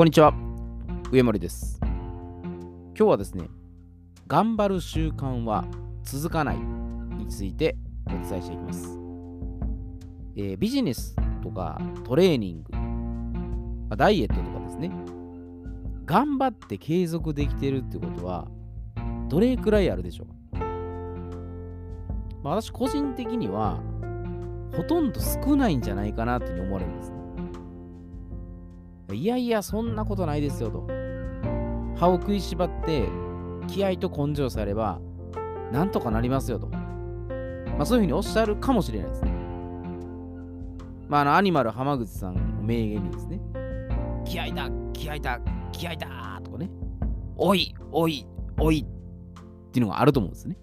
こんにちは、上森です。今日はですね、頑張る習慣は続かないについてお伝えしていきます。えービジネスとかトレーニング、まダイエットとかですね、頑張って継続できてるってことは、どれくらいあるでしょう？か、まあ、私個人的には、ほとんど少ないんじゃないかなって思われるんですね。いやいや、そんなことないですよと。歯を食いしばって、気合と根性されば、なんとかなりますよと。まあ、そういうふうにおっしゃるかもしれないですね。まあ、あの、アニマル浜口さんの名言にですね、気合だ、気合だ、気合だとかね、おい、おい、おいっていうのがあると思うんですね。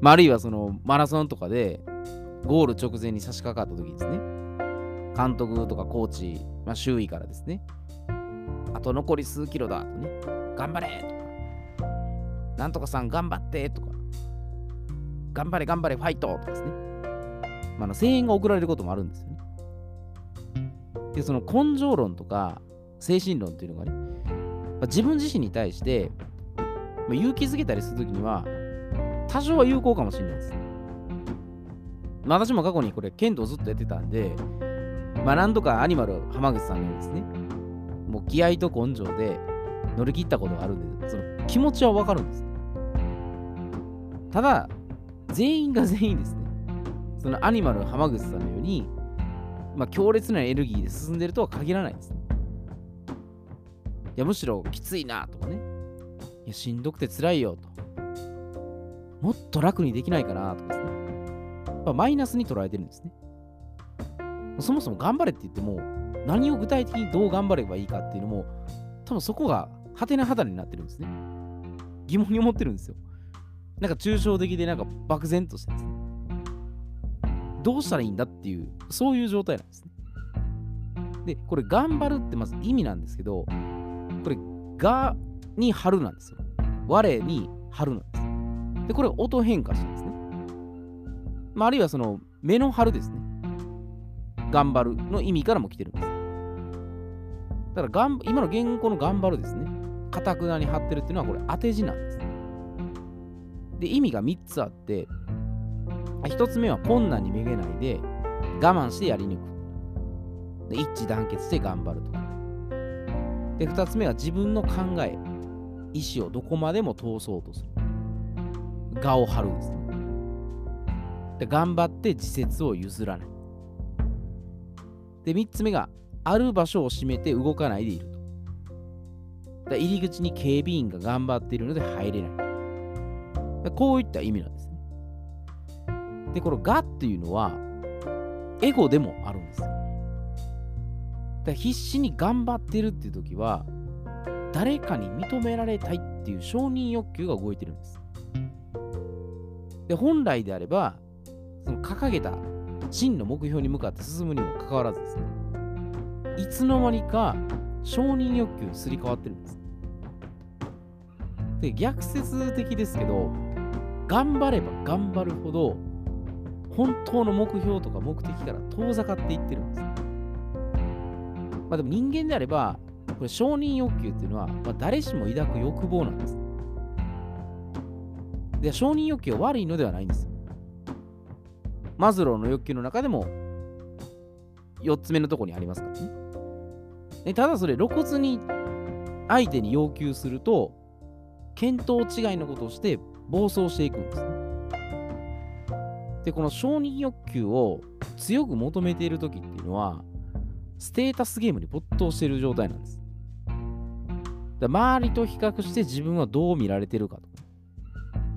まあ、あるいはそのマラソンとかでゴール直前に差し掛かった時ですね、監督とかコーチ、まあ、周囲からですね、あと残り数キロだとね、頑張れとか、なんとかさん頑張ってとか、頑張れ頑張れファイトとかですね、まあ、の声援が送られることもあるんですよね。で、その根性論とか精神論っていうのがね、まあ自分自身に対して、ま勇気づけたりするときには、多少は有効かもしれないです。まあ私も過去にこれ、剣道ずっとやってたんで、まあ何度かアニマル浜口さんのようにですね、もう気合と根性で乗り切ったことがあるんで、その気持ちはわかるんです。ただ、全員が全員ですね、そのアニマル浜口さんのように、まあ強烈なエネルギーで進んでるとは限らないんです。いや、むしろきついなとかね、いや、しんどくて辛いよと。もっと楽にできないかなとかですね。まあ、マイナスに捉えてるんですね。そもそも頑張れって言っても、何を具体的にどう頑張ればいいかっていうのも、多分そこがハテナハテナになってるんですね。疑問に思ってるんですよ。なんか抽象的でなんか漠然としてですね。どうしたらいいんだっていう、そういう状態なんですね。で、これ頑張るってまず意味なんですけど、これ、がに貼るなんですよ。我に貼るなんです。で、これ音変化してるんですね。まあ、あるいはその目の張るですね。頑張るの意味からも来てるんです。だからが、今の原稿の頑張るですね。かたくなに貼ってるっていうのはこれ当て字なんです。で、意味が3つあって、1つ目は困難にめげないで我慢してやり抜く。で一致団結して頑張ると。で、2つ目は自分の考え、意思をどこまでも通そうとする。我を張るんですね。で頑張って自説を譲らない。で、3つ目が、ある場所を閉めて動かないでいると。だ入り口に警備員が頑張っているので入れない。だこういった意味なんですね。で、このがっていうのは、エゴでもあるんですよ。だ必死に頑張ってるっていう時は、誰かに認められたいっていう承認欲求が動いてるんです。で、本来であれば、その掲げた真の目標に向かって進むにもかかわらずですね、いつの間にか承認欲求にすり替わってるんです。で、逆説的ですけど、頑張れば頑張るほど、本当の目標とか目的から遠ざかっていってるんです。まあでも人間であれば、これ承認欲求っていうのは、まあ、誰しも抱く欲望なんです。で、承認欲求は悪いのではないんです。マズローの欲求の中でも4つ目のとこにありますからね。でただそれ露骨に相手に要求すると、見当違いのことをして暴走していくんですね。で、この承認欲求を強く求めているときっていうのは、ステータスゲームに没頭している状態なんです。だ周りと比較して自分はどう見られてるかとか、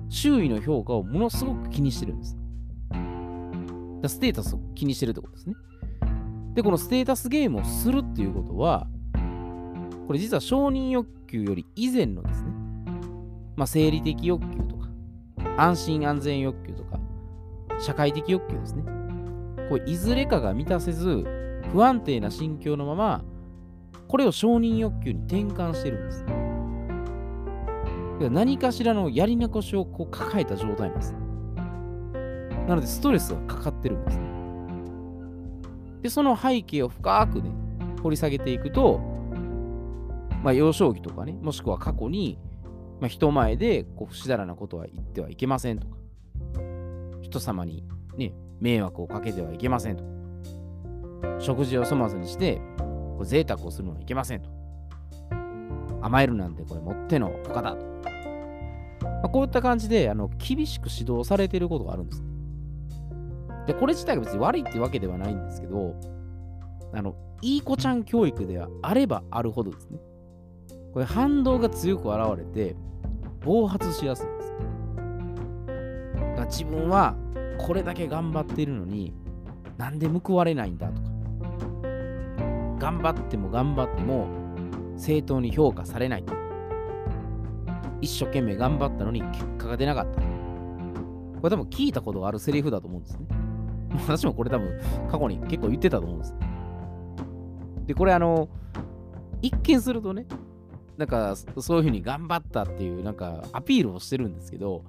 周囲の評価をものすごく気にしてるんです。ステータスを気にしてるってことですね。で、このステータスゲームをするっていうことは、これ実は承認欲求より以前のですね、まあ、生理的欲求とか、安心安全欲求とか、社会的欲求ですね。これ、いずれかが満たせず、不安定な心境のまま、これを承認欲求に転換してるんです。何かしらのやり残しをこう抱えた状態なんです。なので、ストレスがかかってるんですね。で、その背景を深くね、掘り下げていくと、まあ、幼少期とかね、もしくは過去に、まあ、人前でこう不死だらなことは言ってはいけませんとか、人様にね、迷惑をかけてはいけませんとか、食事を粗末にしてこう贅沢をするのはいけませんと。甘えるなんてこれもってのほかだと。まあ、こういった感じであの厳しく指導されていることがあるんですね。で、これ自体が別に悪いってわけではないんですけど、あの、いい子ちゃん教育ではあればあるほどですね。これ反動が強く現れて暴発しやすいんです。だから自分はこれだけ頑張ってるのになんで報われないんだとか頑張っても頑張っても正当に評価されない一生懸命頑張ったのに結果が出なかったこれ多分聞いたことがあるセリフだと思うんですね 私もこれ多分過去に結構言ってたと思うんですでこれあの一見するとねなんかそういうふうに頑張ったっていうなんかアピールをしてるんですけど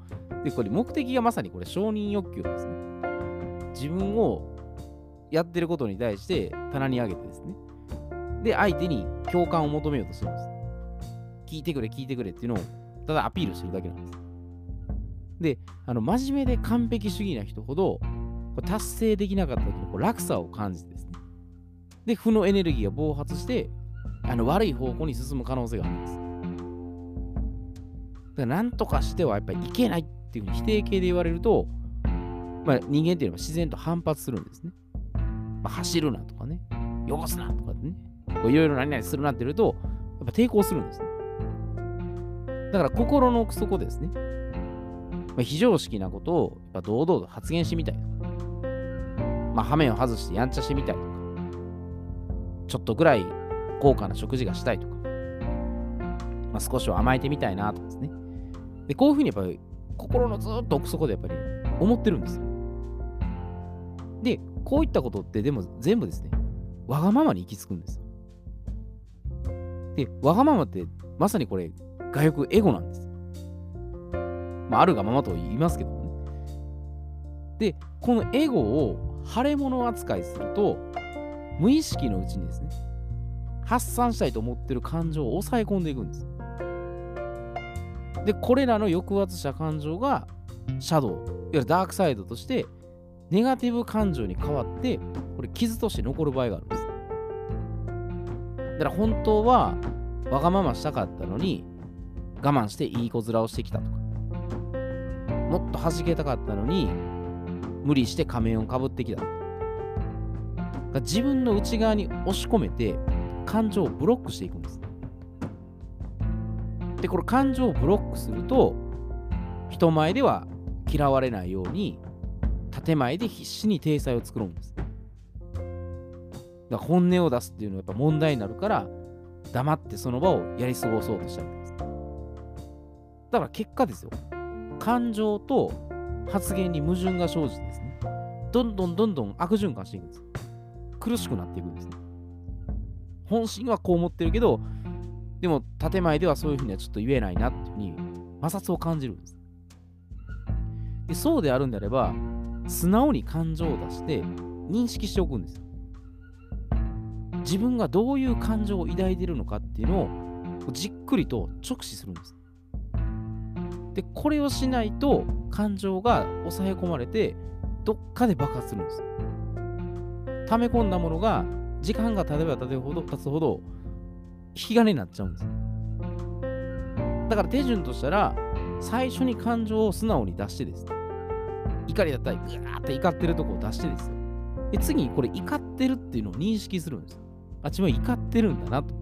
でこれ目的がまさにこれ承認欲求ですね自分をやってることに対して棚に上げてですねで、相手に共感を求めようとするんです。聞いてくれ、聞いてくれっていうのを、ただアピールしてるだけなんです。で、あの真面目で完璧主義な人ほど、達成できなかった時のこう落差を感じてですね。で、負のエネルギーが暴発して、あの悪い方向に進む可能性があるんです。だから、なんとかしてはやっぱりいけないっていうふうに否定形で言われると、まあ、人間っていうのは自然と反発するんですね。まあ、走るなとかね、汚すなとかね、いろいろ何々するなって言うと、やっぱ抵抗するんですね。だから心の奥底ですね。まあ、非常識なことをやっぱ堂々と発言してみたい、まあ、羽目を外してやんちゃしてみたいとか、ちょっとぐらい高価な食事がしたいとか、まあ、少しは甘えてみたいなとかですね。で、こういうふうにやっぱり心のずっと奥底でやっぱり思ってるんですよ。で、こういったことってでも全部ですね、わがままに行き着くんです。で、わがままってまさにこれ、外欲エゴなんです。まあ、あるがままと言いますけどもね。で、このエゴを腫れ物扱いすると、無意識のうちにですね、発散したいと思ってる感情を抑え込んでいくんです。で、これらの抑圧した感情が、シャドウ、いわゆるダークサイドとして、ネガティブ感情に変わって、これ傷として残る場合があるんです。だから本当はわがまましたかったのに我慢していい子面をしてきたとかもっと弾けたかったのに無理して仮面をかぶってきた自分の内側に押し込めて感情をブロックしていくんですでこれ感情をブロックすると人前では嫌われないように建前で必死に体裁を作るんですだ本音を出すっていうのはやっぱ問題になるから黙ってその場をやり過ごそうとしたわけです。だから結果ですよ。感情と発言に矛盾が生じて、どんどんどんどん悪循環していくんです。苦しくなっていくんですね。本心はこう思ってるけど、でも建前ではそういうふうにはちょっと言えないなっていうふうに摩擦を感じるんです。でそうであるんであれば、素直に感情を出して認識しておくんです。自分がどういう感情を抱いているのかっていうのをじっくりと直視するんです。で、これをしないと感情が抑え込まれてどっかで爆発するんです。溜め込んだものが時間が経てば経つほど経つほど引き金になっちゃうんです。だから手順としたら最初に感情を素直に出してです。怒りだったり、ぐわーって怒ってるとこを出してですよ。で、次にこれ怒ってるっていうのを認識するんです。あ自分は怒ってるんだなと。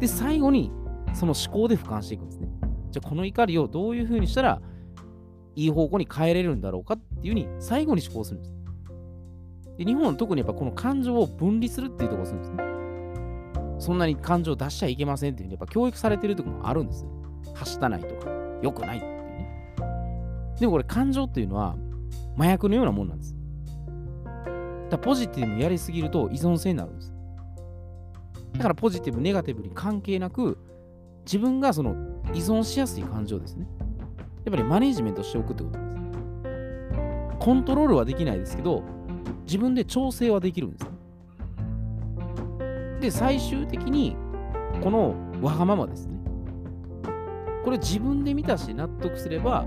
で、最後にその思考で俯瞰していくんですね。じゃあこの怒りをどういうふうにしたらいい方向に変えれるんだろうかっていうふうに最後に思考するんです。で日本は特にやっぱこの感情を分離するっていうところをするんですね。そんなに感情を出しちゃいけませんっていうふうにやっぱ教育されてるとこもあるんですよ。はしたないとか、良くないっていうね。でもこれ感情っていうのは麻薬のようなもんなんです。だポジティブやりすぎると依存性になるんです。だからポジティブ、ネガティブに関係なく、自分がその依存しやすい感情ですね。やっぱりマネジメントしておくってことです。コントロールはできないですけど、自分で調整はできるんです、で、最終的にこのわがままですね。これ自分で満たし納得すれば、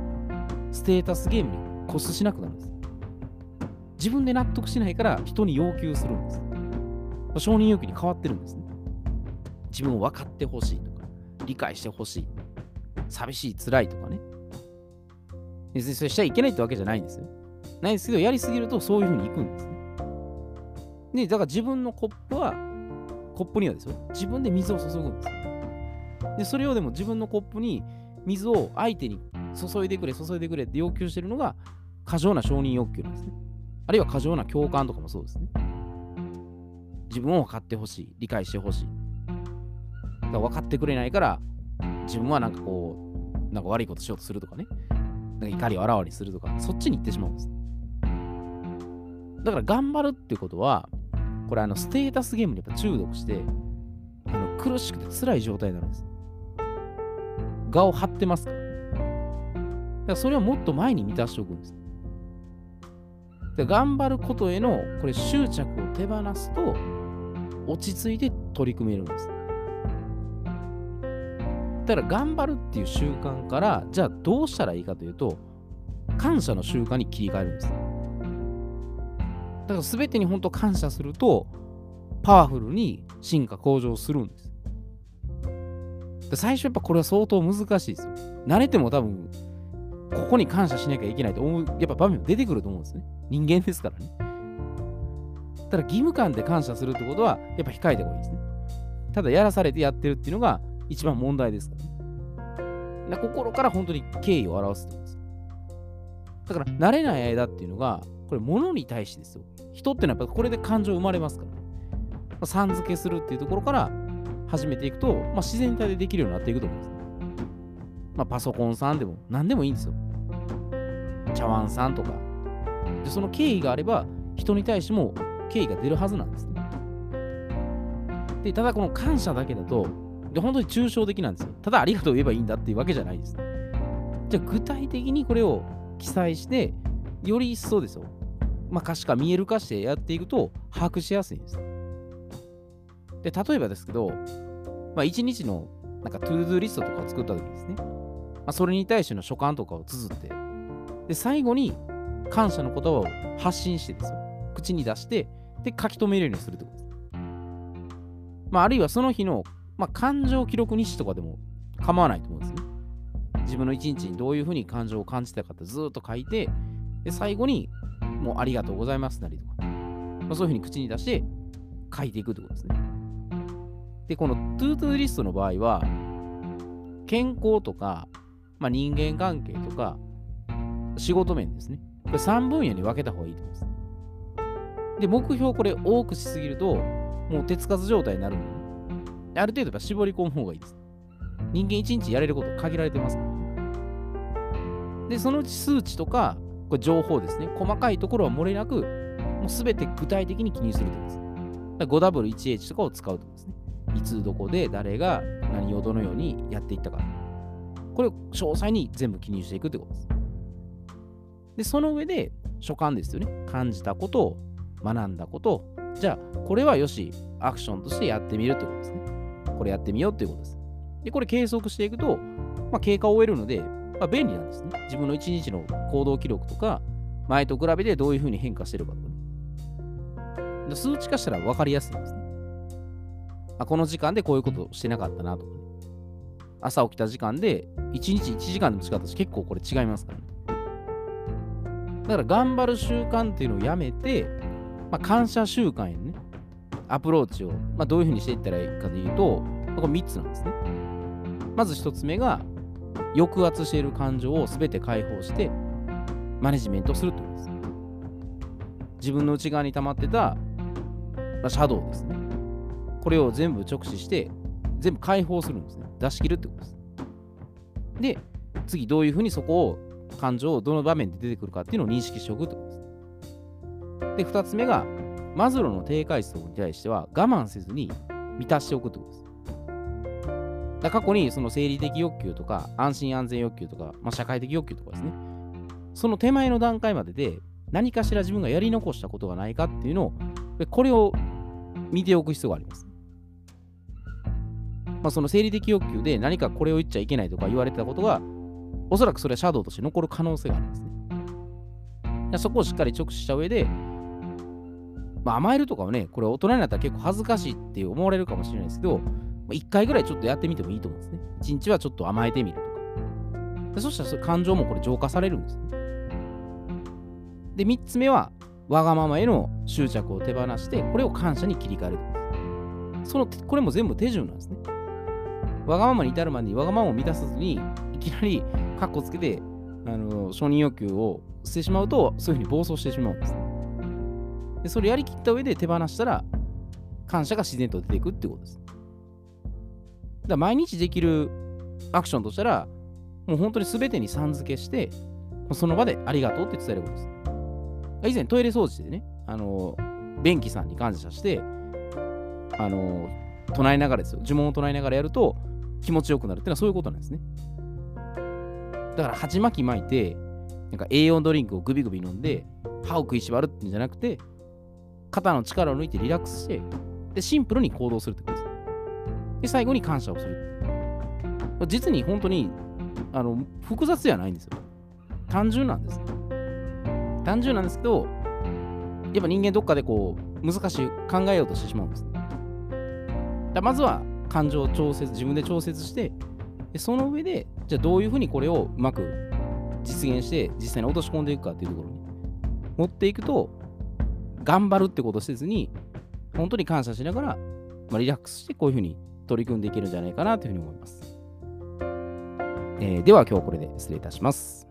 ステータスゲームに固執しなくなるんです。自分で納得しないから人に要求するんです。承認欲求に変わってるんですね。自分を分かってほしいとか、理解してほしい、寂しい、辛いとかね。別にそれしちゃいけないってわけじゃないんですよ。ないですけど、やりすぎるとそういうふうにいくんですね。で、だから自分のコップは、コップにはですよ、自分で水を注ぐんです。で、それをでも自分のコップに水を相手に注いでくれ、注いでくれって要求してるのが過剰な承認欲求なんですね。あるいは過剰な共感とかもそうですね。自分を分かってほしい、理解してほしい。だから分かってくれないから、自分はなんかこう、なんか悪いことしようとするとかね。怒りをあらわにするとか、そっちに行ってしまうんです。だから頑張るっていうことは、これあのステータスゲームにやっぱ中毒して、あの苦しくて辛い状態になるんです。画を張ってますから。だからそれをもっと前に満たしておくんです。で頑張ることへのこれ執着を手放すと落ち着いて取り組めるんです。だから頑張るっていう習慣からじゃあどうしたらいいかというと感謝の習慣に切り替えるんです。だから全てに本当感謝するとパワフルに進化向上するんです。最初やっぱこれは相当難しいですよ。慣れても多分ここに感謝しなきゃいけないと思う、やっぱ場面も出てくると思うんですね。人間ですからね。ただ義務感で感謝するってことは、やっぱ控えた方がいいですね。ただやらされてやってるっていうのが一番問題ですか？らね。心から本当に敬意を表すってことです。だから、慣れない間っていうのが、これ物に対してですよ。人ってのはやっぱこれで感情生まれますから。まあ、さん付けするっていうところから始めていくと、まあ、自然体でできるようになっていくと思うんですね。まあ、パソコンさんでも何でもいいんですよ。茶碗さんとか。で、その敬意があれば、人に対しても敬意が出るはずなんですね。で、ただこの感謝だけだと、で本当に抽象的なんですよ。ただありがとう言えばいいんだっていうわけじゃないです。じゃあ具体的にこれを記載して、より一層ですよ。まあ、可視化、見える化してやっていくと把握しやすいんです。で、例えばですけど、まあ、1日のなんかトゥードゥリストとかを作った時ですね。まあ、それに対しての書簡とかを綴って、で、最後に感謝の言葉を発信してですよ。口に出して、で、書き留めるようにするってことです。まあ、あるいはその日の、まあ、感情記録日誌とかでも構わないと思うんですね。自分の一日にどういうふうに感情を感じたかってずっと書いて、で、最後に、もうありがとうございますなりとか、まあ、そういうふうに口に出して書いていくってことですね。で、このトゥートゥリストの場合は、健康とか、まあ、人間関係とか、仕事面ですね。これ3分野に分けた方がいいと思います。で、目標これ多くしすぎると、もう手つかず状態になるんで、ある程度や絞り込む方がいいです。人間1日やれること限られてますから、で、そのうち数値とか、これ情報ですね。細かいところは漏れなく、もうすべて具体的に記入するということです。5W1H とかを使うとですね。いつどこで誰が何をどのようにやっていったか。これを詳細に全部記入していくってことです。で、その上で所感ですよね。感じたことを学んだことを、じゃあ、これはよし、アクションとしてやってみるってことですね。これやってみようっていうことです。で、これ計測していくと、まあ、経過を終えるので、まあ、便利なんですね。自分の一日の行動記録とか、前と比べてどういうふうに変化してるかとかね。数値化したら分かりやすいんですね。あ、この時間でこういうことをしてなかったなとかね。朝起きた時間で、1日1時間でも違ったし、結構これ違いますからね。だから頑張る習慣っていうのをやめて、まあ、感謝習慣へのね、アプローチを、まあ、どういうふうにしていったらいいかというと、これ3つなんですね。まず1つ目が、抑圧している感情を全て解放して、マネジメントするということです。自分の内側に溜まってた、まあ、シャドウですね。これを全部直視して、全部解放するんですね。出し切るってことです。で、次どういうふうにそこを、感情をどの場面で出てくるかっていうのを認識しておくってことです。で、2つ目が、マズローの低階層に対しては我慢せずに満たしておくってことです。だ過去にその生理的欲求とか安心安全欲求とか、まあ、社会的欲求とかですね。その手前の段階までで何かしら自分がやり残したことがないかっていうのを、これを見ておく必要があります。まあ、その生理的欲求で何かこれを言っちゃいけないとか言われてたことが、おそらくそれはシャドウとして残る可能性があるんですね。そこをしっかり直視した上で、まあ、甘えるとかはね、これ大人になったら結構恥ずかしいって思われるかもしれないですけど、まあ、1回ぐらいちょっとやってみてもいいと思うんですね。1日はちょっと甘えてみるとか。でそしたらそ感情もこれ浄化されるんですね。で、3つ目は、わがままへの執着を手放して、これを感謝に切り替えると。その、これも全部手順なんですね。わがままに至るまでにわがままを満たさずに、いきなりカッコつけて、あの承認欲求を捨ててしまうと、そういうふうに暴走してしまうんです、ね。で、それやりきった上で手放したら、感謝が自然と出ていくってことです。だから毎日できるアクションとしたら、もう本当に全てにさん付けして、その場でありがとうって伝えることです。以前トイレ掃除でね、あの、便器さんに感謝して、あの、唱えながらですよ。呪文を唱えながらやると気持ちよくなるっていうのはそういうことなんですね。だから、鉢巻き巻いて、なんか栄養ドリンクをグビグビ飲んで、歯を食いしばるってんじゃなくて、肩の力を抜いてリラックスして、で、シンプルに行動するってことです。で、最後に感謝をする。実に本当に、あの、複雑ではないんですよ。単純なんです。単純なんですけど、やっぱ人間どっかでこう、難しい考えようとしてしまうんです。だまずは感情を調節、自分で調節して、でその上で、じゃあどういうふうにこれをうまく実現して、実際に落とし込んでいくかっていうところに持っていくと、頑張るってことせずに、本当に感謝しながら、まあ、リラックスしてこういうふうに取り組んでいけるんじゃないかなというふうに思います。えー、では今日はこれで失礼いたします。